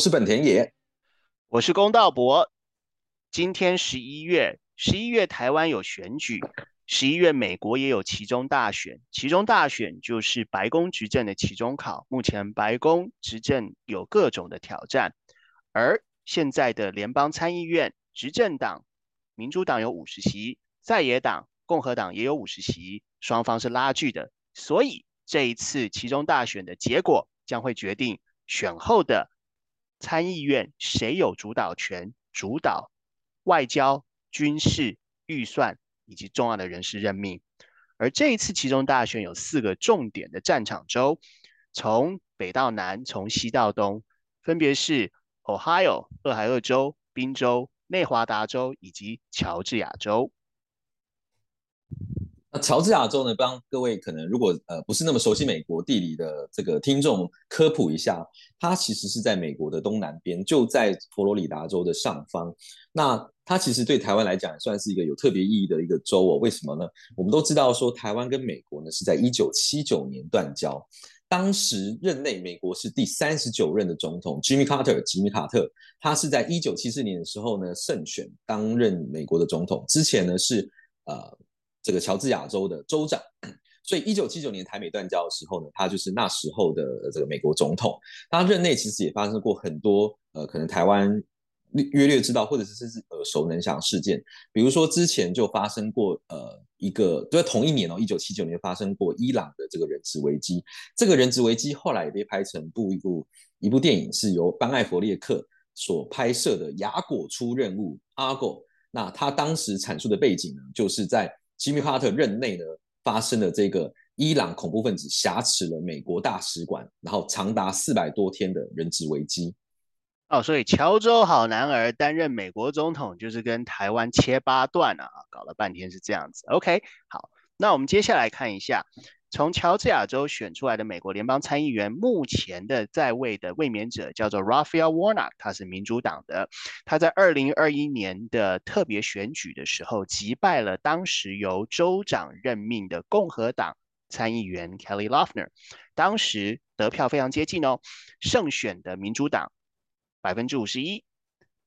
是本田野，我是公道博。今天十一月，十一月台湾有选举，十一月美国也有其中大选。其中大选就是白宫执政的期中考。目前白宫执政有各种的挑战，而现在的联邦参议院执政党民主党有五十席，在野党共和党也有五十席，双方是拉锯的。所以这一次其中大选的结果将会决定选后的。参议院谁有主导权？主导外交、军事、预算以及重要的人事任命。而这一次其中大选有四个重点的战场州，从北到南，从西到东，分别是 Ohio 俄亥俄州、宾州、内华达州以及乔治亚州。那乔治亚州呢？帮各位可能如果呃不是那么熟悉美国地理的这个听众科普一下，它其实是在美国的东南边，就在佛罗里达州的上方。那它其实对台湾来讲算是一个有特别意义的一个州哦。为什么呢？我们都知道说台湾跟美国呢是在一九七九年断交，当时任内美国是第三十九任的总统 Jimmy Carter，吉米卡特，他是在一九七四年的时候呢胜选担任美国的总统，之前呢是呃。这个乔治亚州的州长，所以一九七九年台美断交的时候呢，他就是那时候的这个美国总统。他任内其实也发生过很多呃，可能台湾略略知道，或者是甚至耳熟能详事件。比如说之前就发生过呃一个，就在同一年哦，一九七九年发生过伊朗的这个人质危机。这个人质危机后来也被拍成部一部一部电影，是由班艾弗列克所拍摄的《雅果出任务》阿果。那他当时阐述的背景呢，就是在吉米·哈特任内呢，发生了这个伊朗恐怖分子挟持了美国大使馆，然后长达四百多天的人质危机。哦，所以乔州好男儿担任美国总统，就是跟台湾切八段啊！搞了半天是这样子。OK，好，那我们接下来看一下。从乔治亚州选出来的美国联邦参议员，目前的在位的卫冕者叫做 Raphael Warnock，他是民主党的。他在二零二一年的特别选举的时候，击败了当时由州长任命的共和党参议员 Kelly Loeffler。当时得票非常接近哦，胜选的民主党百分之五十一，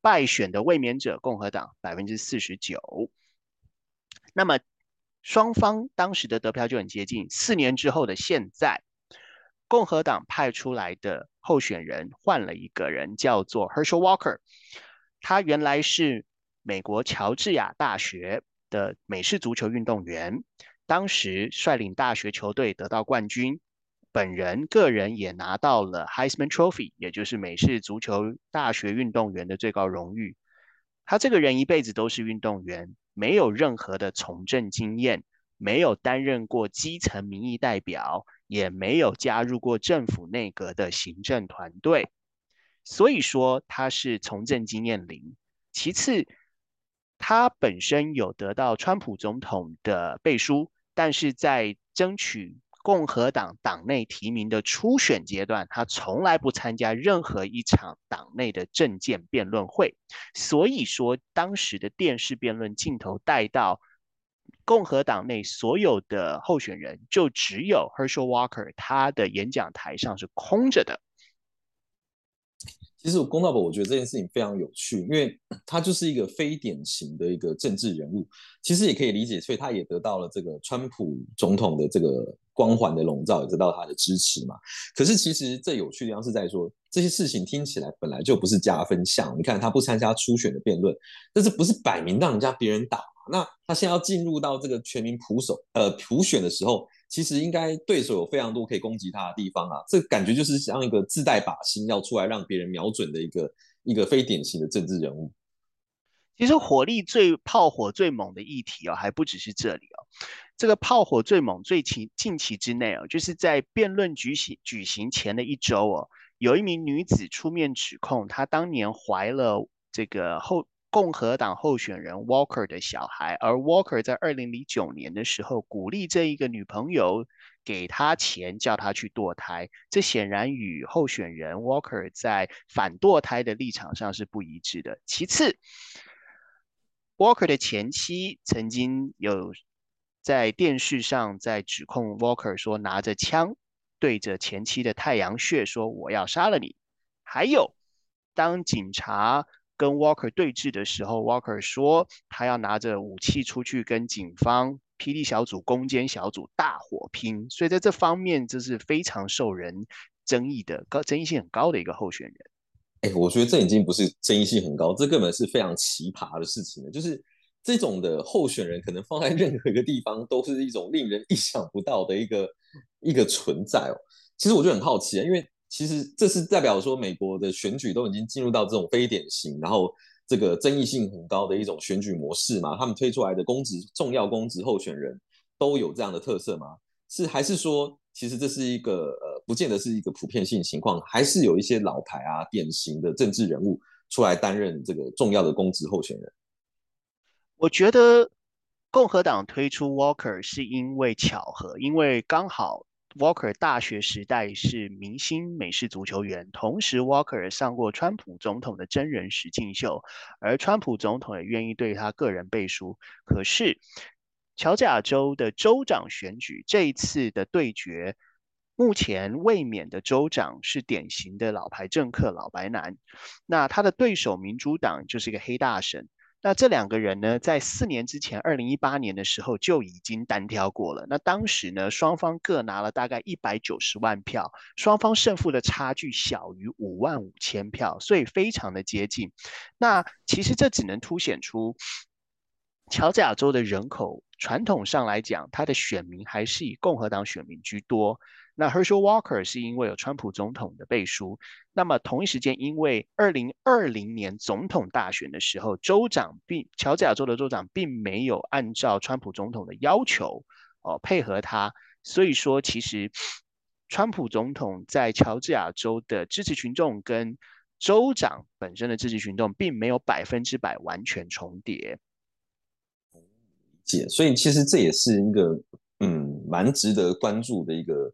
败选的卫冕者共和党百分之四十九。那么。双方当时的得票就很接近。四年之后的现在，共和党派出来的候选人换了一个人，叫做 Herschel Walker。他原来是美国乔治亚大学的美式足球运动员，当时率领大学球队得到冠军，本人个人也拿到了 Heisman Trophy，也就是美式足球大学运动员的最高荣誉。他这个人一辈子都是运动员。没有任何的从政经验，没有担任过基层民意代表，也没有加入过政府内阁的行政团队，所以说他是从政经验零。其次，他本身有得到川普总统的背书，但是在争取。共和党党内提名的初选阶段，他从来不参加任何一场党内的政见辩论会，所以说当时的电视辩论镜头带到共和党内所有的候选人，就只有 Herschel Walker，他的演讲台上是空着的。其实公道伯，我觉得这件事情非常有趣，因为 他就是一个非典型的一个政治人物，其实也可以理解，所以他也得到了这个川普总统的这个光环的笼罩，也得到他的支持嘛。可是其实最有趣的地方是在说，这些事情听起来本来就不是加分项。你看他不参加初选的辩论，但是不是摆明让人家别人打？那他现在要进入到这个全民普手呃普选的时候。其实应该对手有非常多可以攻击他的地方啊，这感觉就是像一个自带靶心要出来让别人瞄准的一个一个非典型的政治人物。其实火力最炮火最猛的议题哦，还不只是这里哦，这个炮火最猛最近近期之内哦，就是在辩论举行举行前的一周哦，有一名女子出面指控她当年怀了这个后。共和党候选人 Walker 的小孩，而 Walker 在二零零九年的时候鼓励这一个女朋友给他钱，叫他去堕胎，这显然与候选人 Walker 在反堕胎的立场上是不一致的。其次，Walker 的前妻曾经有在电视上在指控 Walker 说拿着枪对着前妻的太阳穴说我要杀了你，还有。当警察跟 Walker 对峙的时候，Walker 说他要拿着武器出去跟警方、霹雳小组、攻坚小组大火拼，所以在这方面这是非常受人争议的、高争议性很高的一个候选人。哎，我觉得这已经不是争议性很高，这根本是非常奇葩的事情了。就是这种的候选人，可能放在任何一个地方，都是一种令人意想不到的一个一个存在哦。其实我就很好奇啊，因为其实这是代表说美国的选举都已经进入到这种非典型，然后这个争议性很高的一种选举模式嘛。他们推出来的公职重要公职候选人都有这样的特色吗？是还是说？其实这是一个呃，不见得是一个普遍性情况，还是有一些老牌啊、典型的政治人物出来担任这个重要的公职候选人。我觉得共和党推出 Walker 是因为巧合，因为刚好 Walker 大学时代是明星美式足球员，同时 Walker 上过川普总统的真人实境秀，而川普总统也愿意对他个人背书。可是。乔治亚州的州长选举这一次的对决，目前卫冕的州长是典型的老牌政客老白男，那他的对手民主党就是一个黑大神。那这两个人呢，在四年之前，二零一八年的时候就已经单挑过了。那当时呢，双方各拿了大概一百九十万票，双方胜负的差距小于五万五千票，所以非常的接近。那其实这只能凸显出。乔治亚州的人口传统上来讲，他的选民还是以共和党选民居多。那 Herschel Walker 是因为有川普总统的背书。那么同一时间，因为二零二零年总统大选的时候，州长并乔治亚州的州长并没有按照川普总统的要求哦配合他，所以说其实川普总统在乔治亚州的支持群众跟州长本身的支持群众并没有百分之百完全重叠。解，所以其实这也是一个嗯蛮值得关注的一个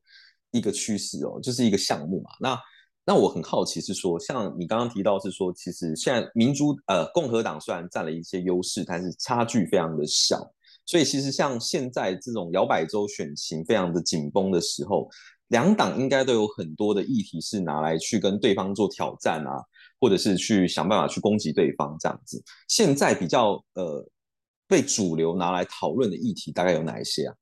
一个趋势哦，就是一个项目嘛。那那我很好奇是说，像你刚刚提到是说，其实现在民主呃共和党虽然占了一些优势，但是差距非常的小。所以其实像现在这种摇摆州选情非常的紧绷的时候，两党应该都有很多的议题是拿来去跟对方做挑战啊，或者是去想办法去攻击对方这样子。现在比较呃。被主流拿来讨论的议题大概有哪一些啊？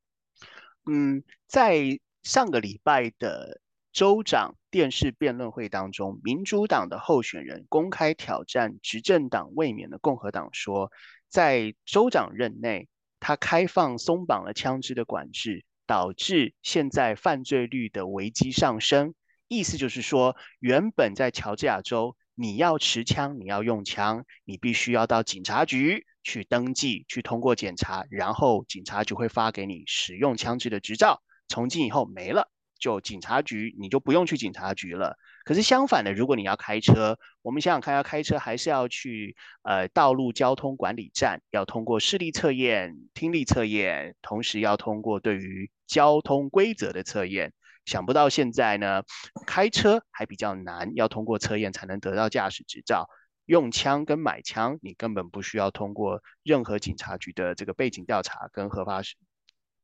嗯，在上个礼拜的州长电视辩论会当中，民主党的候选人公开挑战执政党卫冕的共和党，说在州长任内，他开放松绑了枪支的管制，导致现在犯罪率的危机上升。意思就是说，原本在乔治亚州，你要持枪，你要用枪，你必须要到警察局。去登记，去通过检查，然后警察局会发给你使用枪支的执照。从今以后没了，就警察局你就不用去警察局了。可是相反的，如果你要开车，我们想想看，要开车还是要去呃道路交通管理站，要通过视力测验、听力测验，同时要通过对于交通规则的测验。想不到现在呢，开车还比较难，要通过测验才能得到驾驶执照。用枪跟买枪，你根本不需要通过任何警察局的这个背景调查跟合法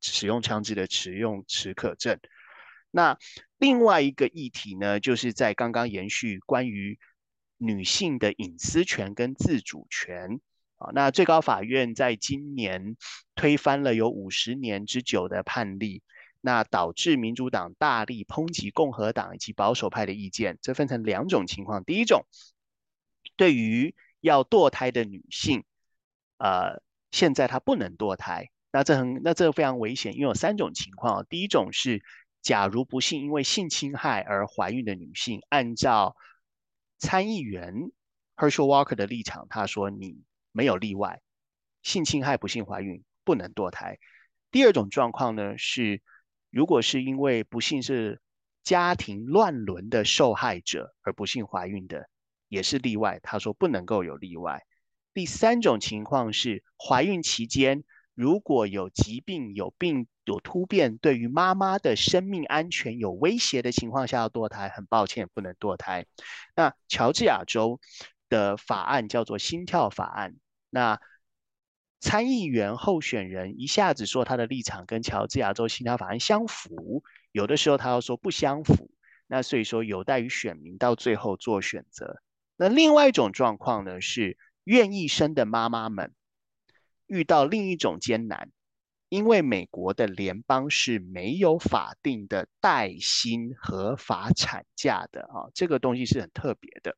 使用枪支的持用持可证。那另外一个议题呢，就是在刚刚延续关于女性的隐私权跟自主权啊。那最高法院在今年推翻了有五十年之久的判例，那导致民主党大力抨击共和党以及保守派的意见。这分成两种情况，第一种。对于要堕胎的女性，呃，现在她不能堕胎，那这很，那这非常危险，因为有三种情况。第一种是，假如不幸因为性侵害而怀孕的女性，按照参议员 Herschel Walker 的立场，他说你没有例外，性侵害不幸怀孕不能堕胎。第二种状况呢是，如果是因为不幸是家庭乱伦的受害者而不幸怀孕的。也是例外，他说不能够有例外。第三种情况是怀孕期间如果有疾病、有病、有突变，对于妈妈的生命安全有威胁的情况下要堕胎，很抱歉不能堕胎。那乔治亚州的法案叫做心跳法案。那参议员候选人一下子说他的立场跟乔治亚州心跳法案相符，有的时候他要说不相符。那所以说有待于选民到最后做选择。那另外一种状况呢，是愿意生的妈妈们遇到另一种艰难，因为美国的联邦是没有法定的带薪合法产假的啊，这个东西是很特别的。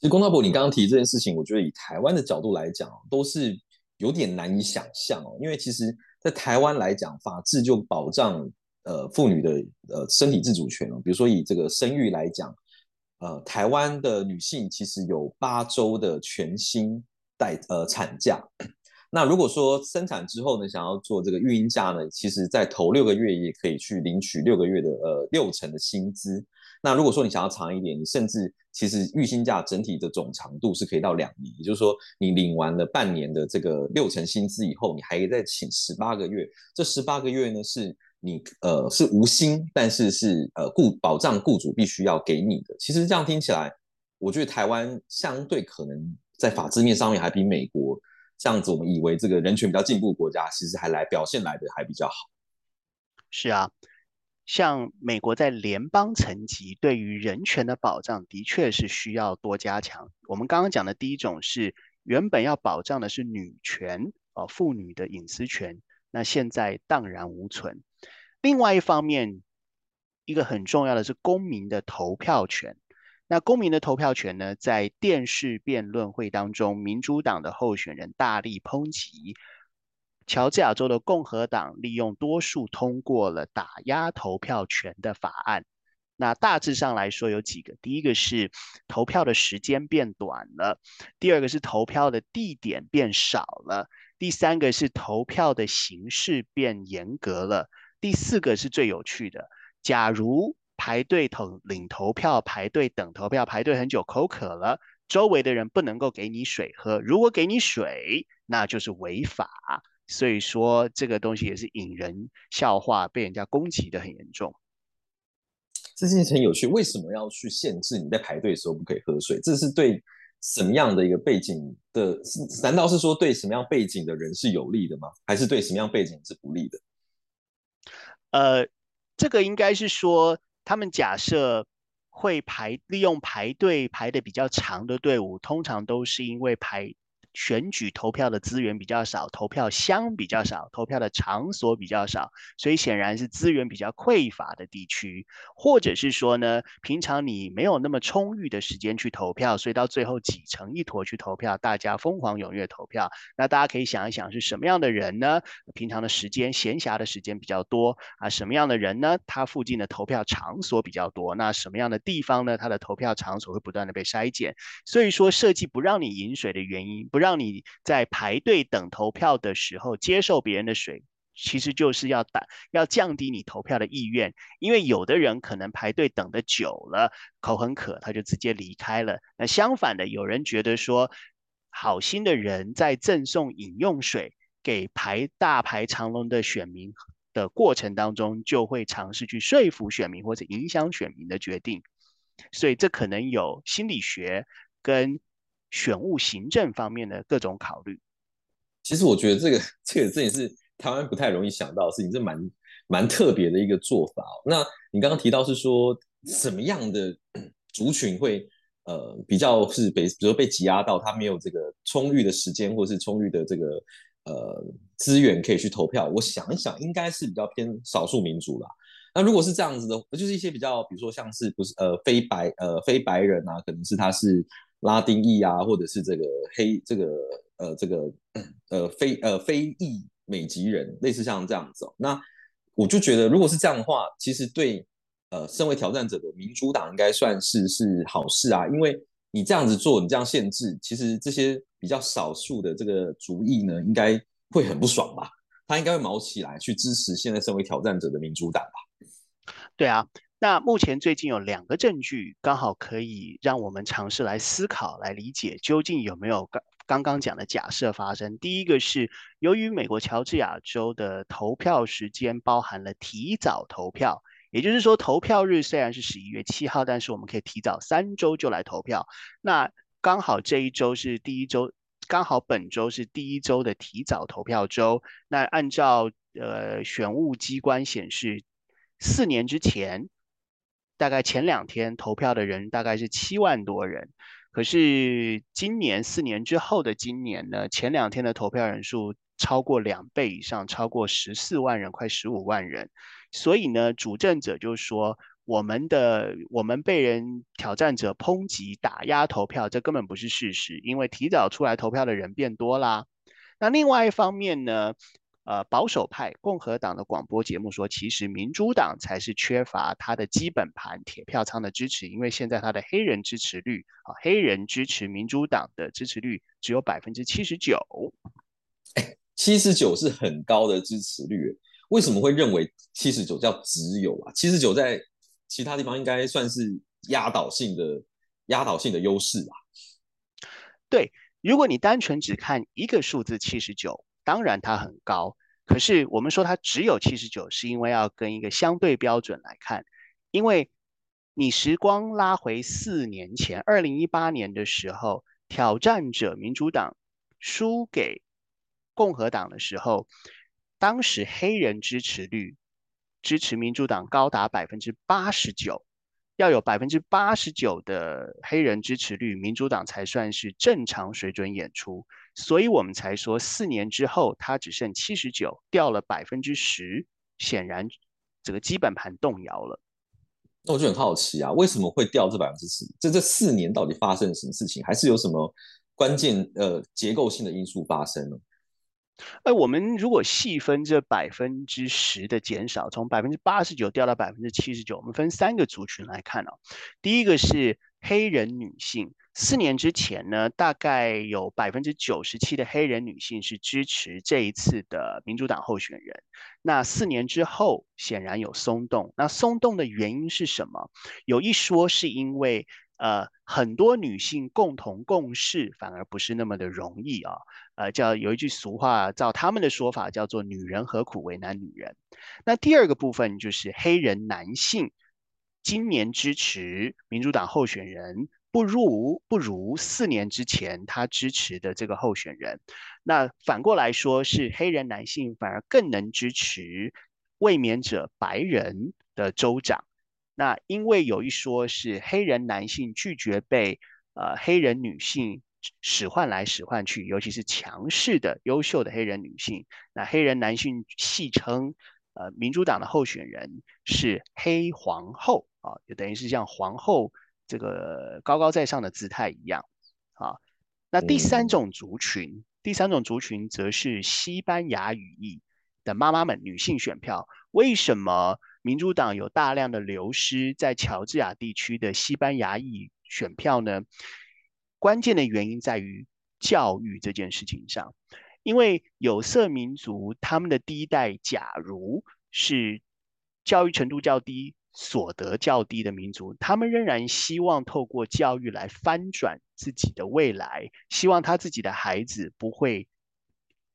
其实，龚大伯，你刚刚提这件事情，我觉得以台湾的角度来讲，都是有点难以想象哦。因为其实，在台湾来讲，法治就保障呃妇女的呃身体自主权哦。比如说以这个生育来讲，呃，台湾的女性其实有八周的全薪带呃产假。那如果说生产之后呢，想要做这个育婴假呢，其实在头六个月也可以去领取六个月的呃六成的薪资。那如果说你想要长一点，你甚至其实育薪假整体的总长度是可以到两年，也就是说你领完了半年的这个六成薪资以后，你还可以再请十八个月。这十八个月呢，是你呃是无薪，但是是呃雇保障雇主必须要给你的。其实这样听起来，我觉得台湾相对可能在法制面上面还比美国这样子，我们以为这个人权比较进步国家，其实还来表现来的还比较好。是啊。像美国在联邦层级对于人权的保障，的确是需要多加强。我们刚刚讲的第一种是原本要保障的是女权啊，妇女的隐私权，那现在荡然无存。另外一方面，一个很重要的是公民的投票权。那公民的投票权呢，在电视辩论会当中，民主党的候选人大力抨击。乔治亚州的共和党利用多数通过了打压投票权的法案。那大致上来说有几个：第一个是投票的时间变短了；第二个是投票的地点变少了；第三个是投票的形式变严格了；第四个是最有趣的：假如排队投领投票、排队等投票、排队很久口渴了，周围的人不能够给你水喝。如果给你水，那就是违法。所以说这个东西也是引人笑话，被人家攻击的很严重。这件事很有趣，为什么要去限制你在排队的时候不可以喝水？这是对什么样的一个背景的？难道是说对什么样背景的人是有利的吗？还是对什么样背景是不利的？呃，这个应该是说，他们假设会排利用排队排的比较长的队伍，通常都是因为排。选举投票的资源比较少，投票箱比较少，投票的场所比较少，所以显然是资源比较匮乏的地区，或者是说呢，平常你没有那么充裕的时间去投票，所以到最后挤成一坨去投票，大家疯狂踊跃投票。那大家可以想一想，是什么样的人呢？平常的时间闲暇的时间比较多啊？什么样的人呢？他附近的投票场所比较多？那什么样的地方呢？他的投票场所会不断的被筛减。所以说，设计不让你饮水的原因，让。你在排队等投票的时候接受别人的水，其实就是要打要降低你投票的意愿，因为有的人可能排队等的久了，口很渴，他就直接离开了。那相反的，有人觉得说，好心的人在赠送饮用水给排大排长龙的选民的过程当中，就会尝试去说服选民或者影响选民的决定，所以这可能有心理学跟。选务行政方面的各种考虑，其实我觉得这个这个这也是台湾不太容易想到的事情，这蛮蛮特别的一个做法。那你刚刚提到是说什么样的 族群会呃比较是被比如说被挤压到他没有这个充裕的时间或是充裕的这个呃资源可以去投票？我想一想，应该是比较偏少数民族啦。那如果是这样子的，就是一些比较比如说像是不是呃非白呃非白人啊，可能是他是。拉丁裔啊，或者是这个黑这个呃这个呃非呃非裔美籍人，类似像这样子。那我就觉得，如果是这样的话，其实对呃身为挑战者的民主党应该算是是好事啊，因为你这样子做，你这样限制，其实这些比较少数的这个族裔呢，应该会很不爽吧？他应该会毛起来去支持现在身为挑战者的民主党吧？对啊。那目前最近有两个证据，刚好可以让我们尝试来思考、来理解，究竟有没有刚刚刚讲的假设发生。第一个是，由于美国乔治亚州的投票时间包含了提早投票，也就是说，投票日虽然是十一月七号，但是我们可以提早三周就来投票。那刚好这一周是第一周，刚好本周是第一周的提早投票周。那按照呃选务机关显示，四年之前。大概前两天投票的人大概是七万多人，可是今年四年之后的今年呢，前两天的投票人数超过两倍以上，超过十四万人，快十五万人。所以呢，主政者就说，我们的我们被人挑战者抨击打压投票，这根本不是事实，因为提早出来投票的人变多啦。那另外一方面呢？呃，保守派共和党的广播节目说，其实民主党才是缺乏他的基本盘铁票仓的支持，因为现在他的黑人支持率啊，黑人支持民主党的支持率只有百分之七十九。哎，七十九是很高的支持率，为什么会认为七十九叫只有啊？七十九在其他地方应该算是压倒性的压倒性的优势吧？对，如果你单纯只看一个数字七十九。当然它很高，可是我们说它只有七十九，是因为要跟一个相对标准来看。因为你时光拉回四年前，二零一八年的时候，挑战者民主党输给共和党的时候，当时黑人支持率支持民主党高达百分之八十九。要有百分之八十九的黑人支持率，民主党才算是正常水准演出，所以我们才说四年之后它只剩七十九，掉了百分之十，显然这个基本盘动摇了。那我就很好奇啊，为什么会掉这百分之十？这这四年到底发生了什么事情？还是有什么关键呃结构性的因素发生呢？哎，我们如果细分这百分之十的减少，从百分之八十九掉到百分之七十九，我们分三个族群来看哦。第一个是黑人女性，四年之前呢，大概有百分之九十七的黑人女性是支持这一次的民主党候选人。那四年之后，显然有松动。那松动的原因是什么？有一说是因为。呃，很多女性共同共事反而不是那么的容易啊。呃，叫有一句俗话，照他们的说法叫做“女人何苦为难女人”。那第二个部分就是黑人男性今年支持民主党候选人不如不如四年之前他支持的这个候选人。那反过来说，是黑人男性反而更能支持卫冕者白人的州长。那因为有一说是黑人男性拒绝被呃黑人女性使唤来使唤去，尤其是强势的优秀的黑人女性。那黑人男性戏称呃民主党的候选人是黑皇后啊，就等于是像皇后这个高高在上的姿态一样啊。那第三种族群，第三种族群则是西班牙语裔的妈妈们，女性选票为什么？民主党有大量的流失在乔治亚地区的西班牙裔选票呢，关键的原因在于教育这件事情上，因为有色民族他们的第一代，假如是教育程度较低、所得较低的民族，他们仍然希望透过教育来翻转自己的未来，希望他自己的孩子不会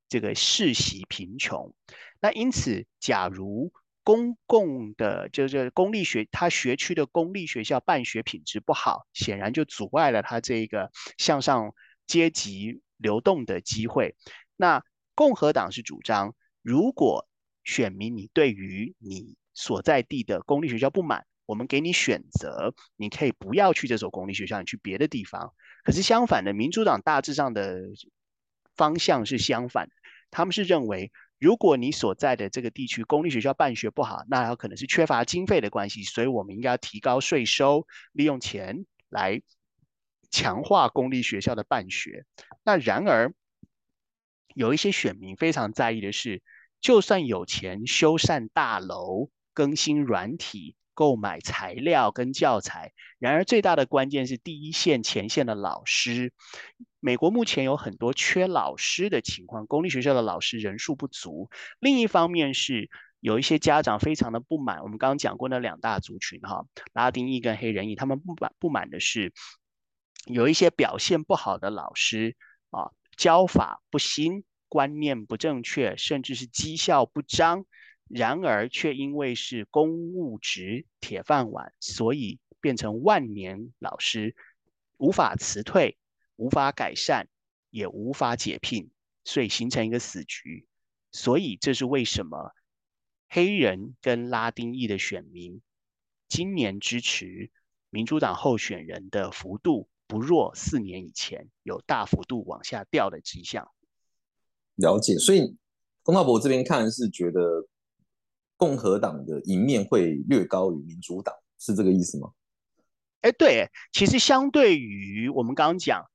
这个世袭贫穷。那因此，假如公共的，就是公立学，他学区的公立学校办学品质不好，显然就阻碍了他这个向上阶级流动的机会。那共和党是主张，如果选民你对于你所在地的公立学校不满，我们给你选择，你可以不要去这所公立学校，你去别的地方。可是相反的，民主党大致上的方向是相反，他们是认为。如果你所在的这个地区公立学校办学不好，那有可能是缺乏经费的关系，所以我们应该要提高税收，利用钱来强化公立学校的办学。那然而，有一些选民非常在意的是，就算有钱修缮大楼、更新软体、购买材料跟教材，然而最大的关键是第一线前线的老师。美国目前有很多缺老师的情况，公立学校的老师人数不足。另一方面是有一些家长非常的不满。我们刚刚讲过那两大族群哈，拉丁裔跟黑人裔，他们不满不满的是有一些表现不好的老师啊，教法不新，观念不正确，甚至是绩效不彰。然而却因为是公务职铁饭碗，所以变成万年老师，无法辞退。无法改善，也无法解聘，所以形成一个死局。所以这是为什么黑人跟拉丁裔的选民今年支持民主党候选人的幅度不弱四年以前，有大幅度往下掉的迹象。了解，所以龚道博这边看是觉得共和党的赢面会略高于民主党，是这个意思吗？哎，对，其实相对于我们刚刚讲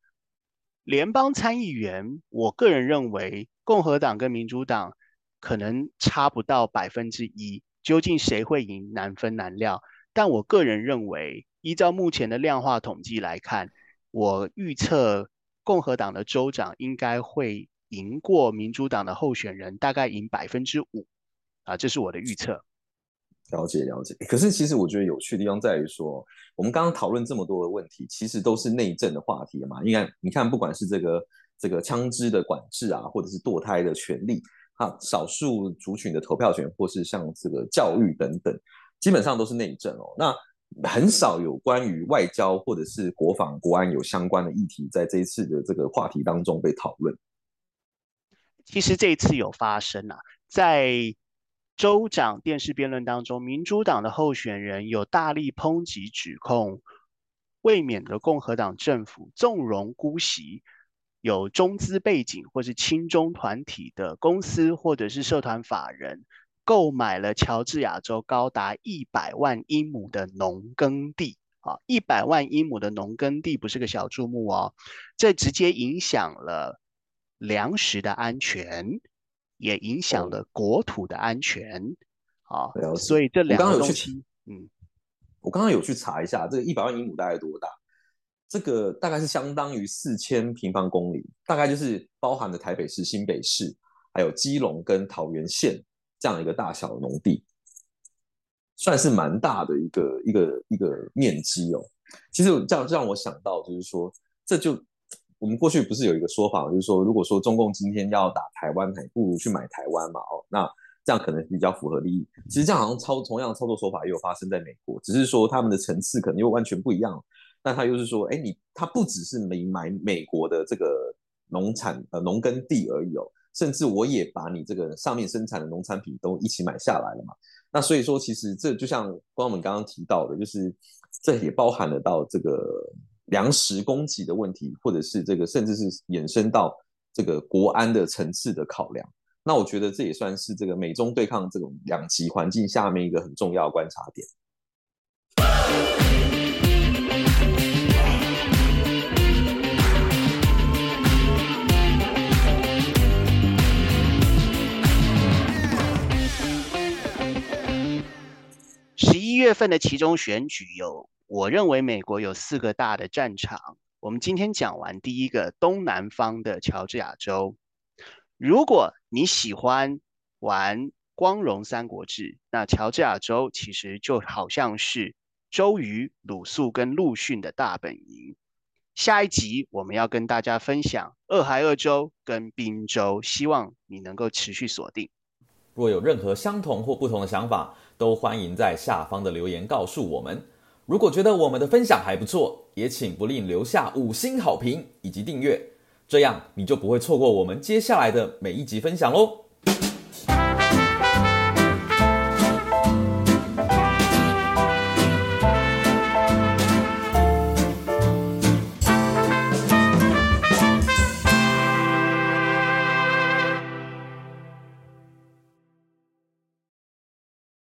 联邦参议员，我个人认为共和党跟民主党可能差不到百分之一，究竟谁会赢难分难料。但我个人认为，依照目前的量化统计来看，我预测共和党的州长应该会。赢过民主党的候选人大概赢百分之五啊，这是我的预测。了解了解，可是其实我觉得有趣的地方在于说，我们刚刚讨论这么多的问题，其实都是内政的话题嘛。应该你看，不管是这个这个枪支的管制啊，或者是堕胎的权利，哈，少数族群的投票权，或是像这个教育等等，基本上都是内政哦。那很少有关于外交或者是国防国安有相关的议题，在这一次的这个话题当中被讨论。其实这一次有发生啊，在州长电视辩论当中，民主党的候选人有大力抨击指控，卫冕的共和党政府纵容姑息有中资背景或是亲中团体的公司或者是社团法人，购买了乔治亚州高达一百万英亩的农耕地啊，一百万英亩的农耕地不是个小数目哦，这直接影响了。粮食的安全也影响了国土的安全，啊，所以这两个东西，嗯，我刚刚有去查一下，这个一百万英亩大概多大？这个大概是相当于四千平方公里，大概就是包含了台北市、新北市，还有基隆跟桃园县这样一个大小的农地，算是蛮大的一个一个一个面积哦。其实这样让我想到，就是说这就。我们过去不是有一个说法，就是说，如果说中共今天要打台湾，还不如去买台湾嘛？哦，那这样可能比较符合利益。其实这样好像操同样的操作手法也有发生在美国，只是说他们的层次可能又完全不一样。但他又是说，哎，你他不只是没买美国的这个农产呃农耕地而已哦，甚至我也把你这个上面生产的农产品都一起买下来了嘛。那所以说，其实这就像光们刚刚提到的，就是这也包含了到这个。粮食供给的问题，或者是这个，甚至是衍生到这个国安的层次的考量，那我觉得这也算是这个美中对抗这种两极环境下面一个很重要的观察点。十一月份的其中选举有。我认为美国有四个大的战场。我们今天讲完第一个东南方的乔治亚州。如果你喜欢玩光荣三国志，那乔治亚州其实就好像是周瑜、鲁肃跟陆逊的大本营。下一集我们要跟大家分享俄亥俄州跟宾州，希望你能够持续锁定。若有任何相同或不同的想法，都欢迎在下方的留言告诉我们。如果觉得我们的分享还不错，也请不吝留下五星好评以及订阅，这样你就不会错过我们接下来的每一集分享喽。